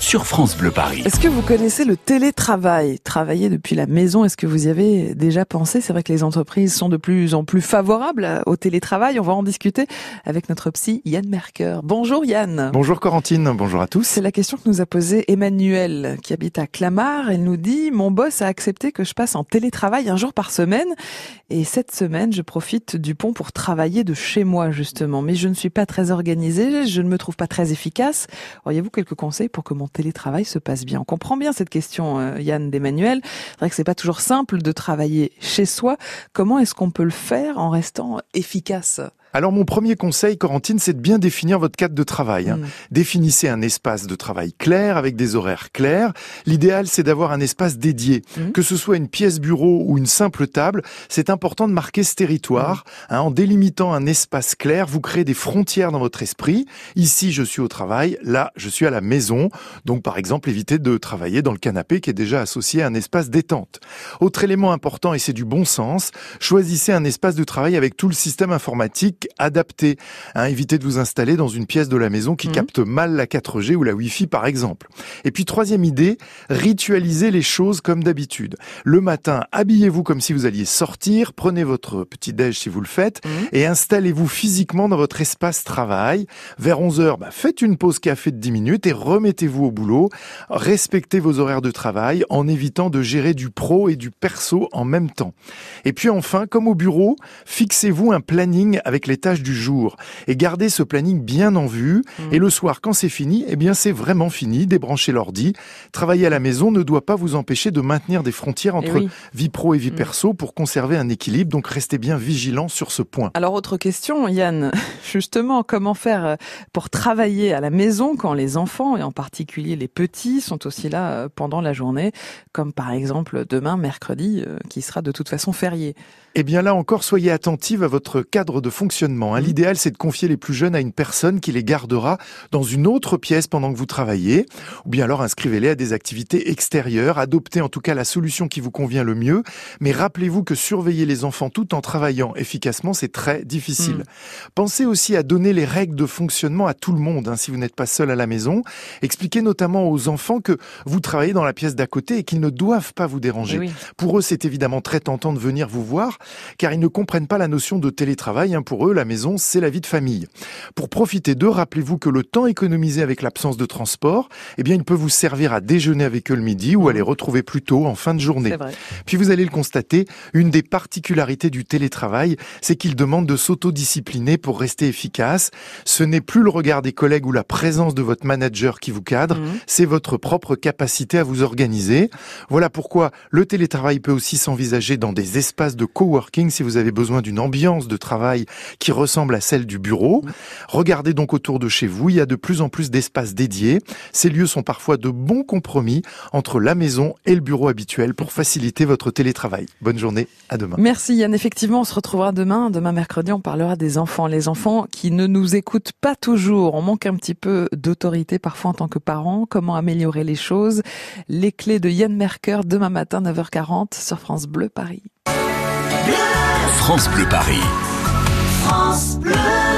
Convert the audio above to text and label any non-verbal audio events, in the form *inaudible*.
sur France Bleu Paris. Est-ce que vous connaissez le télétravail? Travailler depuis la maison, est-ce que vous y avez déjà pensé? C'est vrai que les entreprises sont de plus en plus favorables au télétravail. On va en discuter avec notre psy Yann Merker. Bonjour Yann. Bonjour Corentine, bonjour à tous. C'est la question que nous a posée Emmanuel qui habite à Clamart. Elle nous dit Mon boss a accepté que je passe en télétravail un jour par semaine et cette semaine je profite du pont pour travailler de chez moi justement. Mais je ne suis pas très organisée, je ne me trouve pas très efficace. Auriez-vous quelques conseils pour que mon télétravail se passe bien On comprend bien cette question, euh, Yann d'Emmanuel. C'est vrai que c'est pas toujours simple de travailler chez soi. Comment est-ce qu'on peut le faire en restant efficace? Alors mon premier conseil, Corentine, c'est de bien définir votre cadre de travail. Hein. Mm. Définissez un espace de travail clair avec des horaires clairs. L'idéal, c'est d'avoir un espace dédié. Mm. Que ce soit une pièce bureau ou une simple table, c'est important de marquer ce territoire. Mm. Hein. en délimitant un espace clair, vous créez des frontières dans votre esprit. Ici, je suis au travail. Là, je suis à la maison. Donc, par exemple, évitez de travailler dans le canapé qui est déjà associé à un espace détente. Autre élément important, et c'est du bon sens, choisissez un espace de travail avec tout le système informatique adapté. Hein, évitez de vous installer dans une pièce de la maison qui mmh. capte mal la 4G ou la Wi-Fi par exemple. Et puis troisième idée, ritualisez les choses comme d'habitude. Le matin, habillez-vous comme si vous alliez sortir, prenez votre petit déj si vous le faites mmh. et installez-vous physiquement dans votre espace travail. Vers 11h, bah, faites une pause café de 10 minutes et remettez-vous au boulot. Respectez vos horaires de travail en évitant de gérer du pro et du perso en même temps. Et puis enfin, comme au bureau, fixez-vous un planning avec les tâches du jour et gardez ce planning bien en vue. Mmh. Et le soir, quand c'est fini, eh bien c'est vraiment fini. Débranchez l'ordi. Travailler à la maison ne doit pas vous empêcher de maintenir des frontières eh entre vie pro et vie mmh. perso pour conserver un équilibre. Donc restez bien vigilant sur ce point. Alors autre question, Yann. *laughs* Justement, comment faire euh, pour travailler à la maison quand les enfants et en particulier les petits sont aussi là euh, pendant la journée, comme par exemple demain, mercredi, euh, qui sera de toute façon férié. Eh bien là encore, soyez attentive à votre cadre de fonctionnement. Hein. Mmh. L'idéal, c'est de confier les plus jeunes à une personne qui les gardera dans une autre pièce pendant que vous travaillez, ou bien alors inscrivez-les à des activités extérieures, adoptez en tout cas la solution qui vous convient le mieux, mais rappelez-vous que surveiller les enfants tout en travaillant efficacement, c'est très difficile. Mmh. Pensez aussi à donner les règles de fonctionnement à tout le monde, hein, si vous n'êtes pas seul à la maison. Expliquez notamment aux enfants que vous travaillez dans la pièce d'à côté et qu'ils ne doivent pas vous déranger. Eh Pour eux, c'est évidemment très tentant de venir vous voir, car ils ne comprennent pas la notion de télétravail. Hein. Pour eux, la maison, c'est la vie de famille. Pour profiter d'eux, rappelez-vous que le temps économisé avec l'absence de transport, eh bien, il peut vous servir à déjeuner avec eux le midi ou à les retrouver plus tôt en fin de journée. Puis vous allez le constater, une des particularités du télétravail, c'est qu'il demande de s'autodiscipliner pour rester efficace. Ce n'est plus le regard des collègues ou la présence de votre manager qui vous cadre, mmh. c'est votre propre capacité à vous organiser. Voilà pourquoi le télétravail peut aussi s'envisager dans des espaces de coworking si vous avez besoin d'une ambiance de travail qui ressemble à celle du bureau. Regardez donc autour de chez vous, il y a de plus en plus d'espaces dédiés. Ces lieux sont parfois de bons compromis entre la maison et le bureau habituel pour faciliter votre télétravail. Bonne journée, à demain. Merci Yann, effectivement, on se retrouvera demain. Demain mercredi, on parlera des enfants. Les enfants qui ne nous écoutent pas toujours. On manque un petit peu d'autorité parfois en tant que parents. Comment améliorer les choses Les clés de Yann Merker demain matin 9h40 sur France Bleu Paris. France Bleu Paris. France Bleu.